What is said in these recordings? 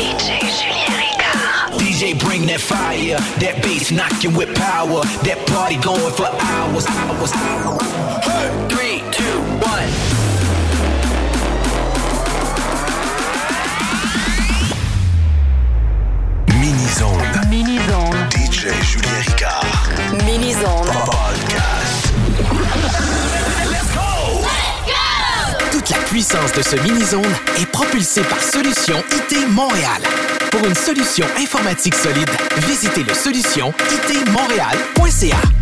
DJ Julien Ricard. DJ bring that fire, that bass knocking with power, that party going for hours, hours, hours. Hey, three, two, one. Mini-zone. Mini-zone. DJ Julien Ricard. Mini-zone. Podcast. La puissance de ce mini-zone est propulsée par Solution IT Montréal. Pour une solution informatique solide, visitez le solution itmontréal.ca.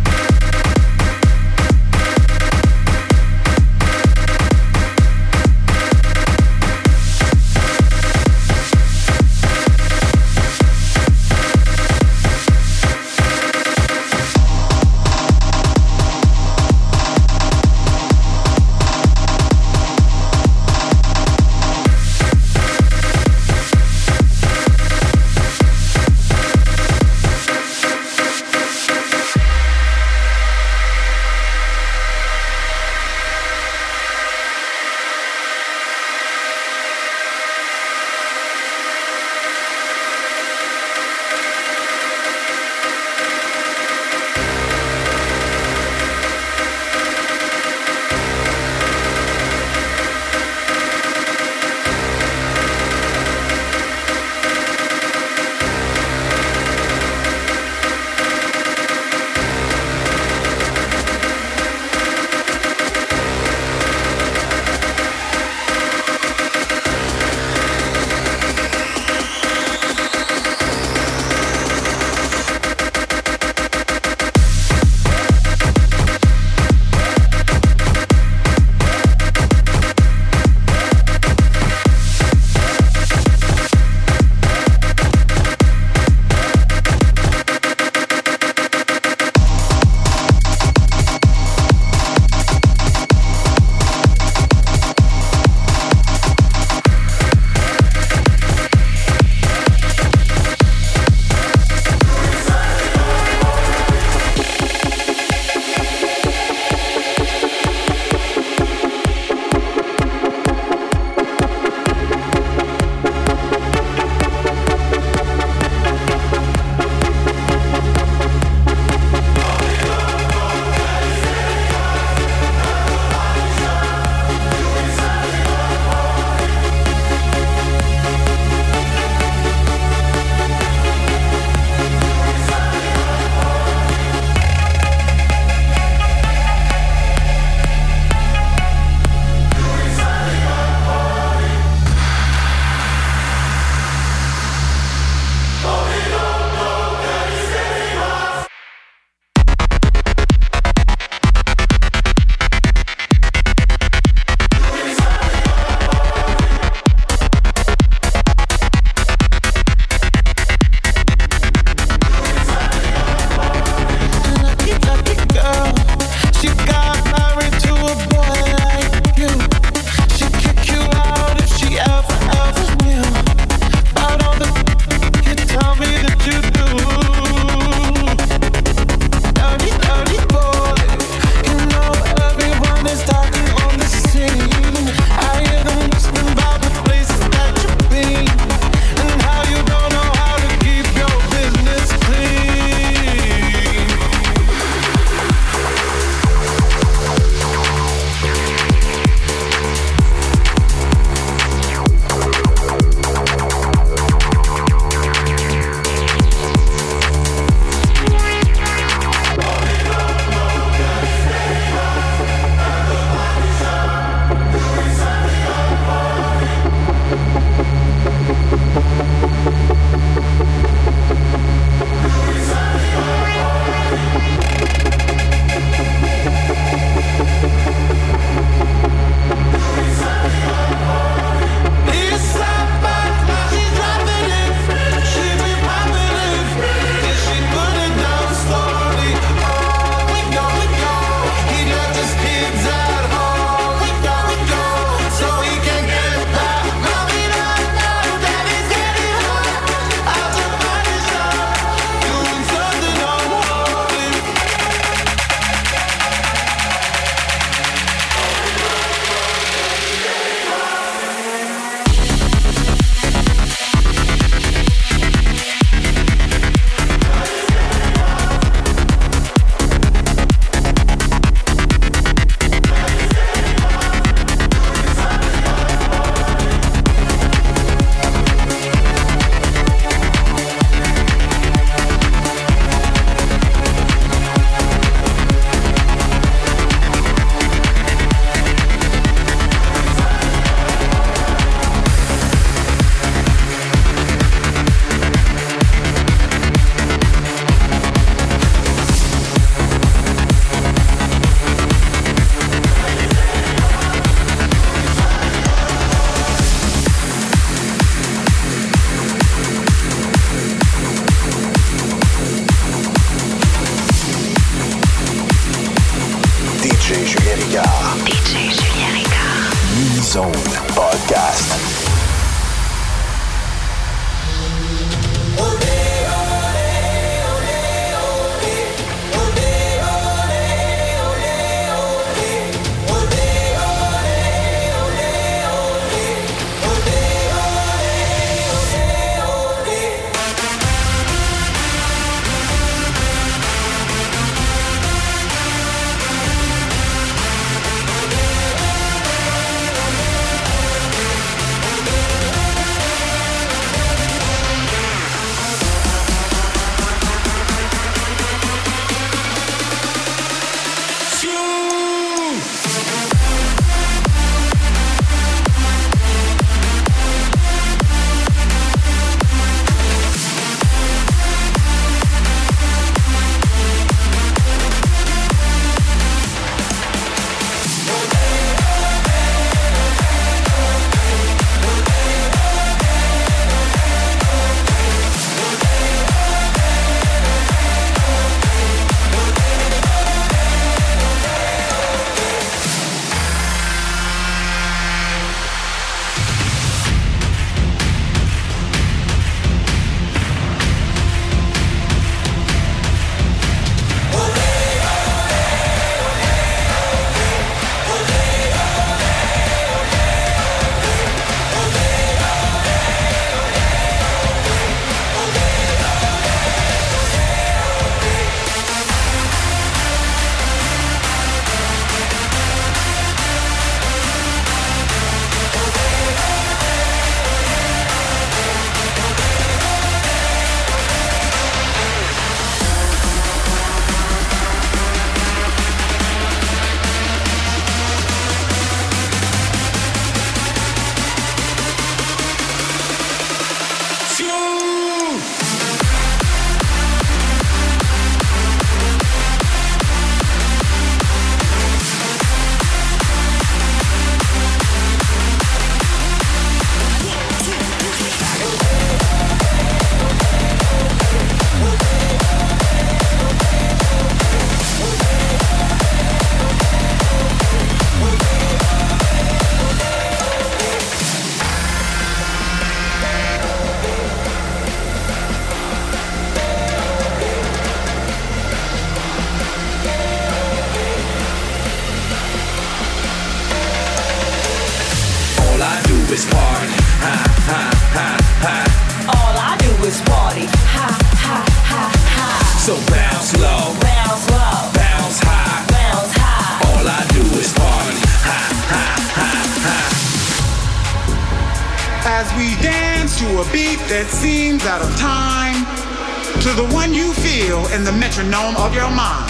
metronome of your mind.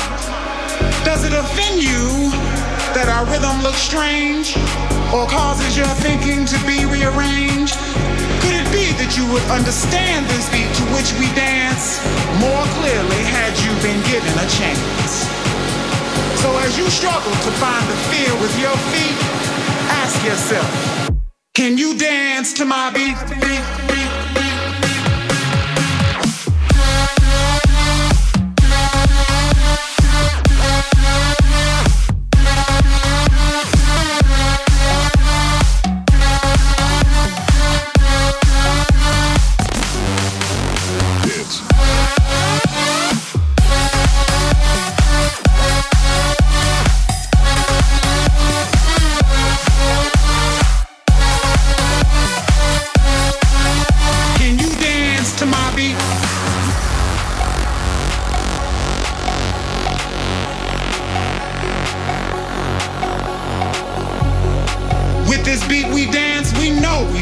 Does it offend you that our rhythm looks strange or causes your thinking to be rearranged? Could it be that you would understand this beat to which we dance more clearly had you been given a chance? So as you struggle to find the fear with your feet, ask yourself, can you dance to my beat? beat?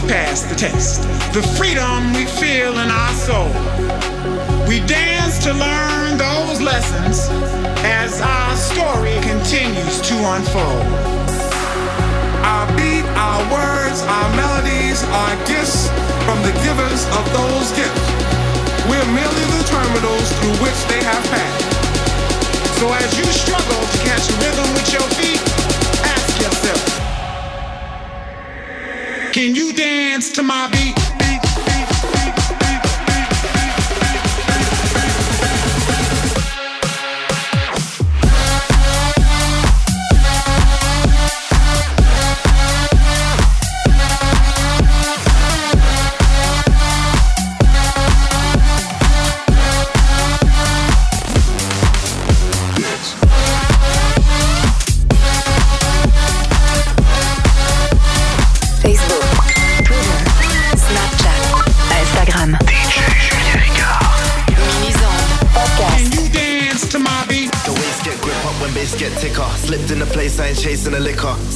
pass the test. The freedom we feel in our soul. We dance to learn those lessons as our story continues to unfold. Our beat, our words, our melodies our gifts from the givers of those gifts. We're merely the terminals through which they have passed. So as you struggle to catch rhythm with your feet, Can you dance to my beat?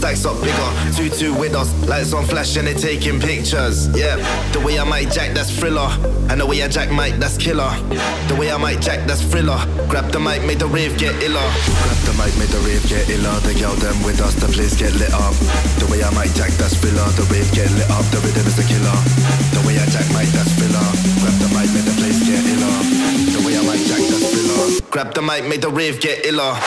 Stacks up bigger, two two with us. Lights on flash and they taking pictures. Yeah, the way I might jack, that's thriller. And the way I jack mic, that's killer. The way I might jack, that's thriller. Grab the mic, make the rave get iller. Grab the mic, make the rave get iller. The girl them with us, the place get lit up. The way I might jack, that's thriller. The rave get lit up, the rhythm is a killer. The way I jack mic, that's thriller. Grab the mic, make the place get iller. The way I might jack, that's thriller. Grab the mic, make the rave get iller.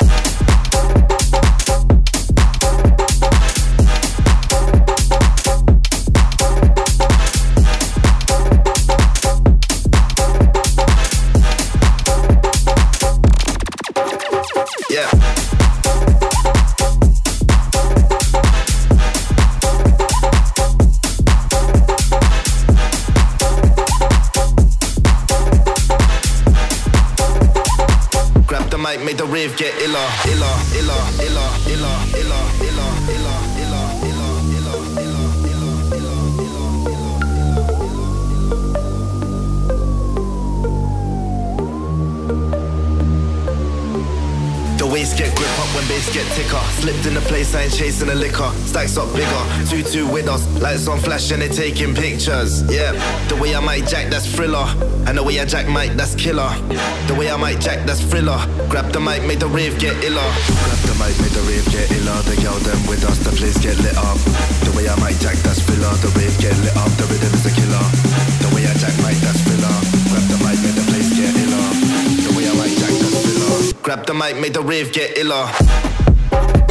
Grab the mic, make the rave get iller, iller, iller, iller, iller, iller, iller. Bass get thicker. Slipped in the place, I ain't chasing the liquor. Stacks up bigger, two two with us. Lights on flash and they taking pictures. Yeah, the way I might jack, that's thriller. And the way I jack mic, that's killer. The way I might jack, that's thriller. Grab the mic, make the rave get iller. Grab the mic, make the rave get iller. The girl them with us, the place get lit up. The way I might jack, that's thriller. The rave get lit up, the rhythm is a killer. The way I jack mic, that's thriller. Grab the mic, make the rave get iller.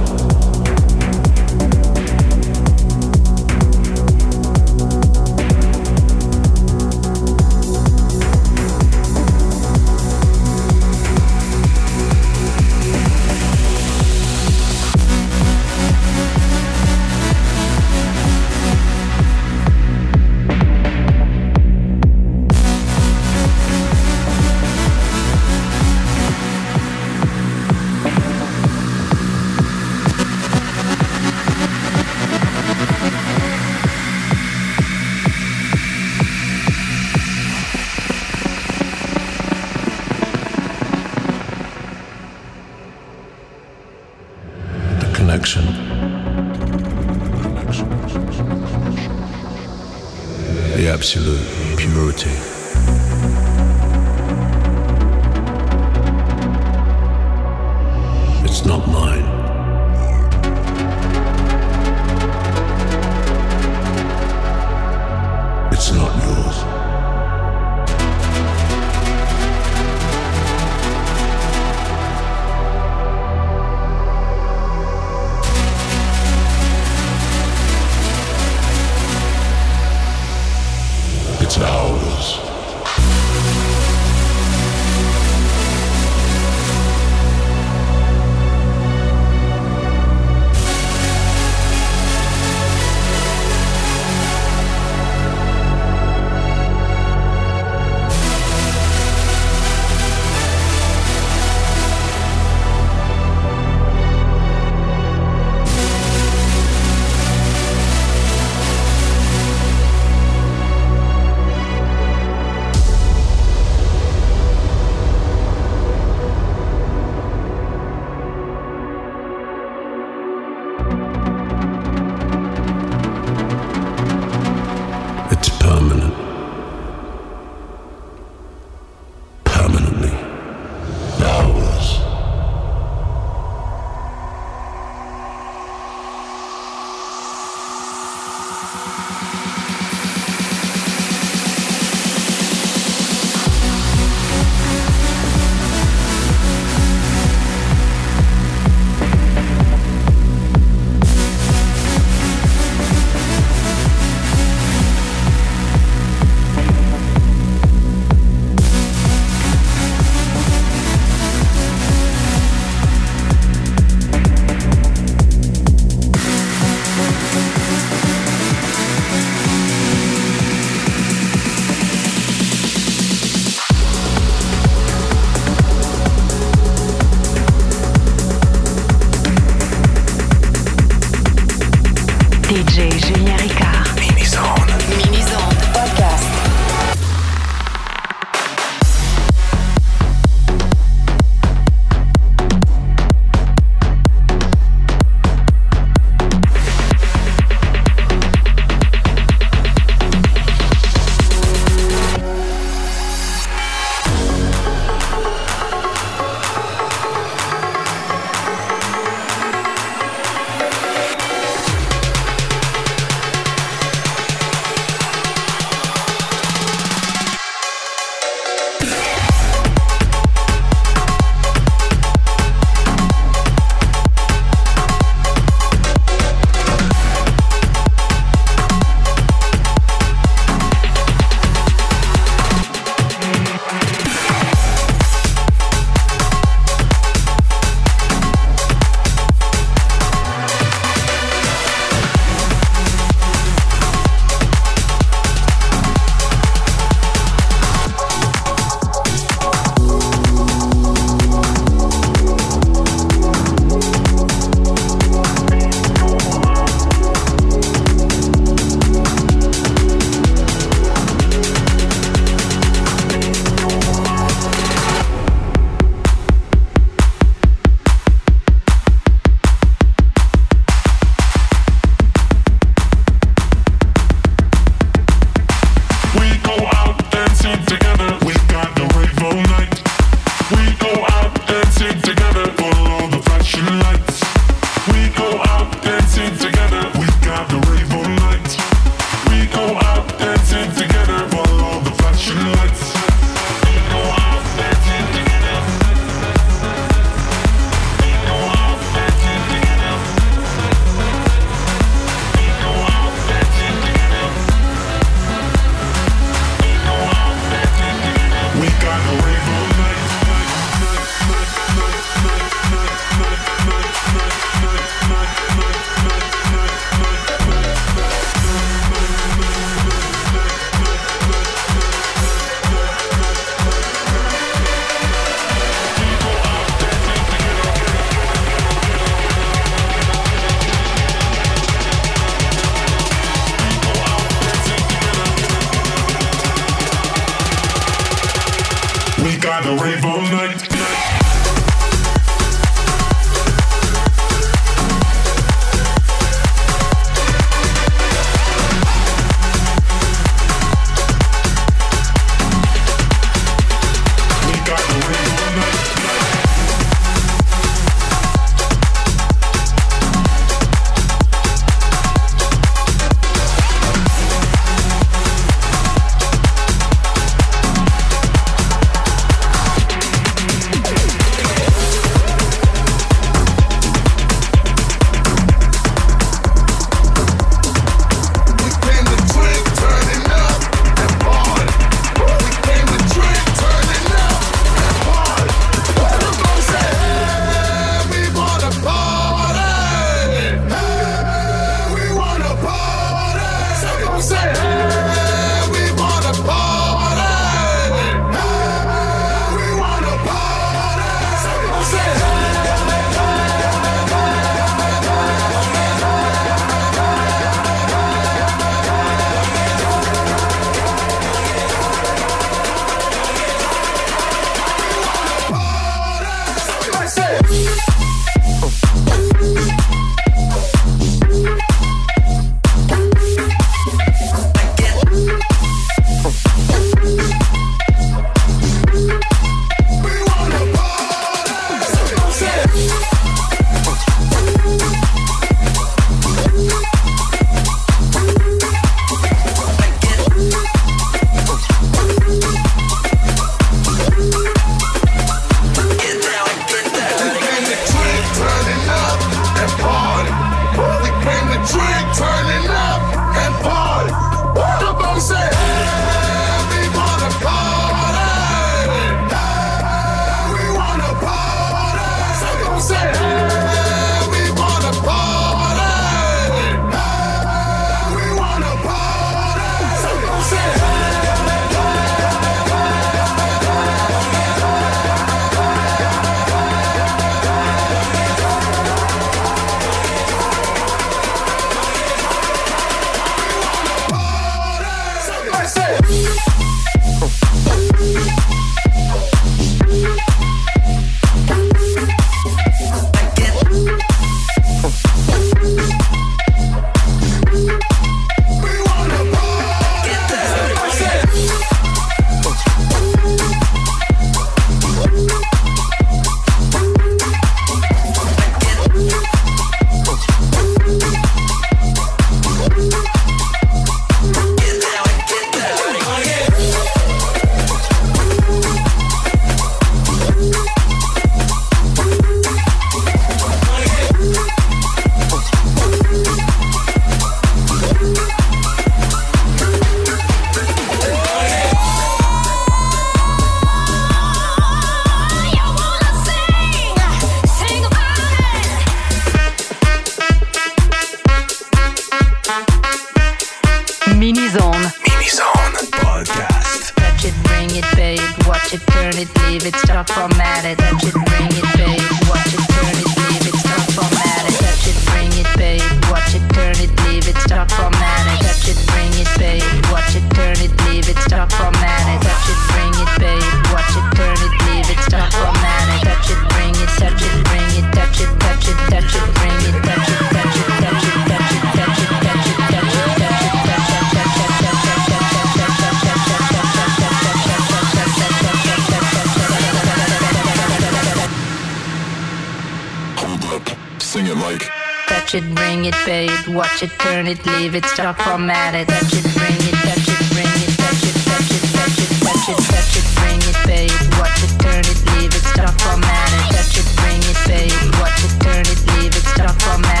bring it, pay it, watch it, turn it, leave it, stop, format it, touch it, bring it, touch it, bring it, touch it, touch it, touch it, touch it, touch it, bring it, fade, it, watch it, turn it, leave it, stop, format it, touch it, bring it, fade, it, watch it, turn it, leave it, stop, format it.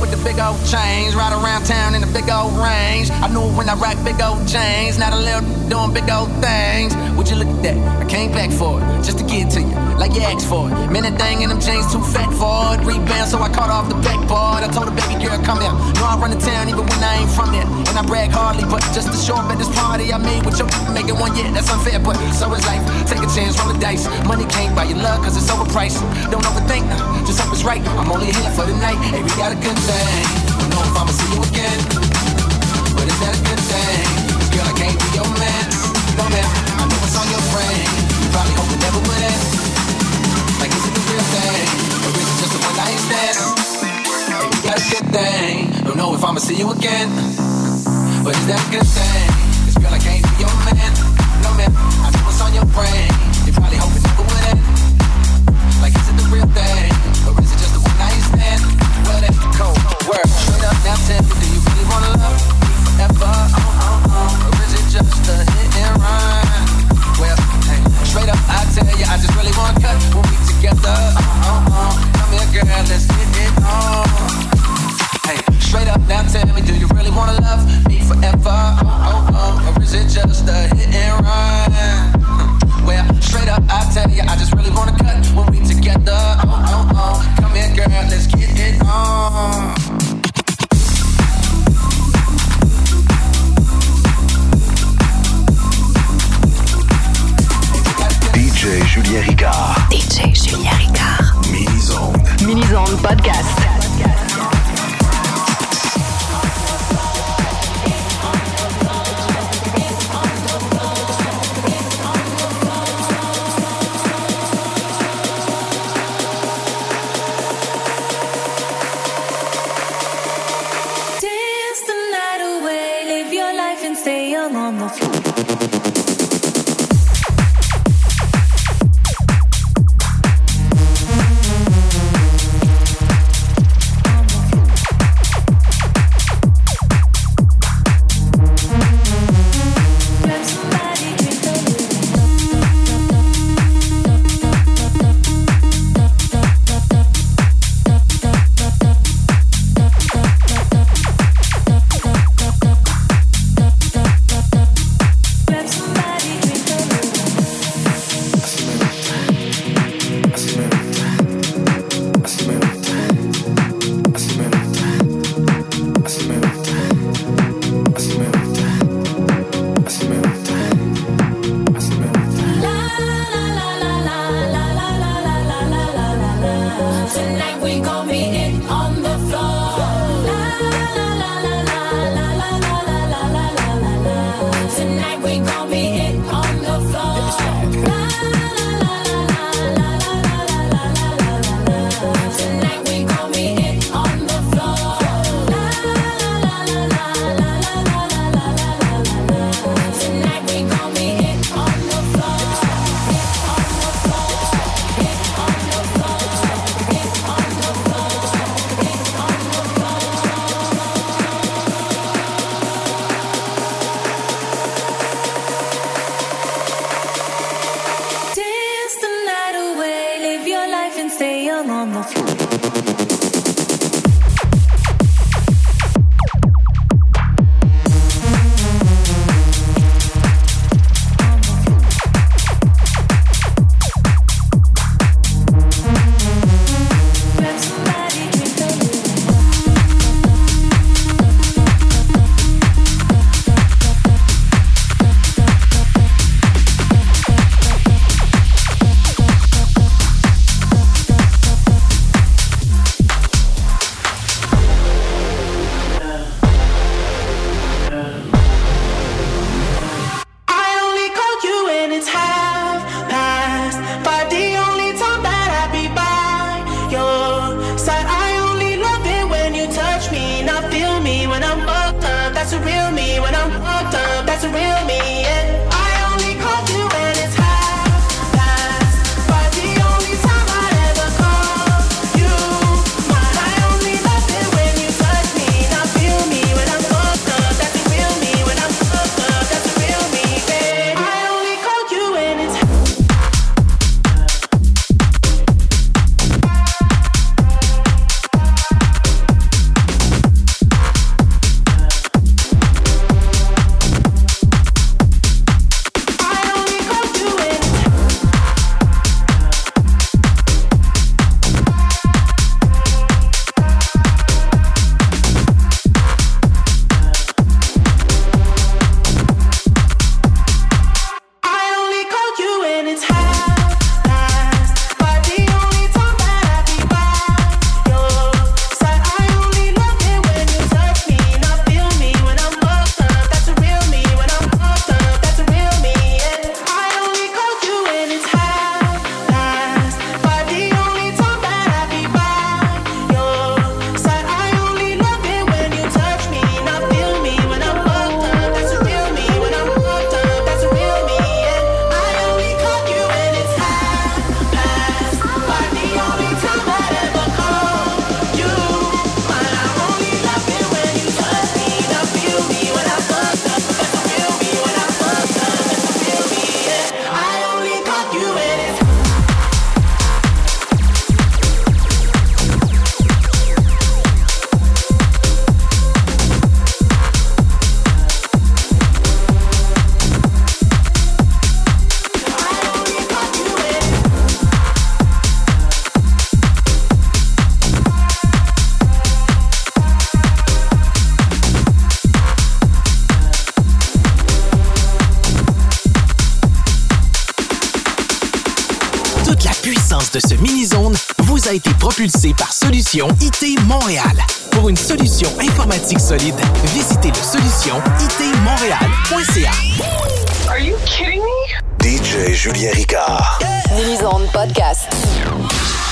with the big old chains. Ride around town in the big old range. I knew when I rocked big old chains, not a little doing big old things. Would you look at that? I came back for it, just to get to you, like you asked for it. Man, that thing in them jeans too fat for it. Rebound, so I caught off the backboard. I told the baby girl, come here. Know I run the town even when I ain't from there. And I brag hardly, but just to show up at this party I made with your making one yet. that's unfair, but so is life. Take a chance, roll the dice. Money can't buy your love, cause it's overpriced. Don't overthink, nah. just hope it's right. I'm only here for the night, hey, we got a good thing. Don't know if I'ma see you again, but is that a good thing? can't be your man, man. I know on your brain. You probably hope it never would end. Like is it the real thing, or is it just a one night stand? A good thing. Don't know if I'ma see you again, but is that a good thing? This girl I can't be your man, no man. I know what's on your brain. down on the floor. Propulsé par Solution IT Montréal. Pour une solution informatique solide, visitez le solution itmontréal.ca. Are you kidding me? DJ Julien Ricard. Mini-zone podcast.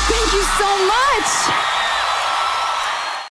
Thank you so much.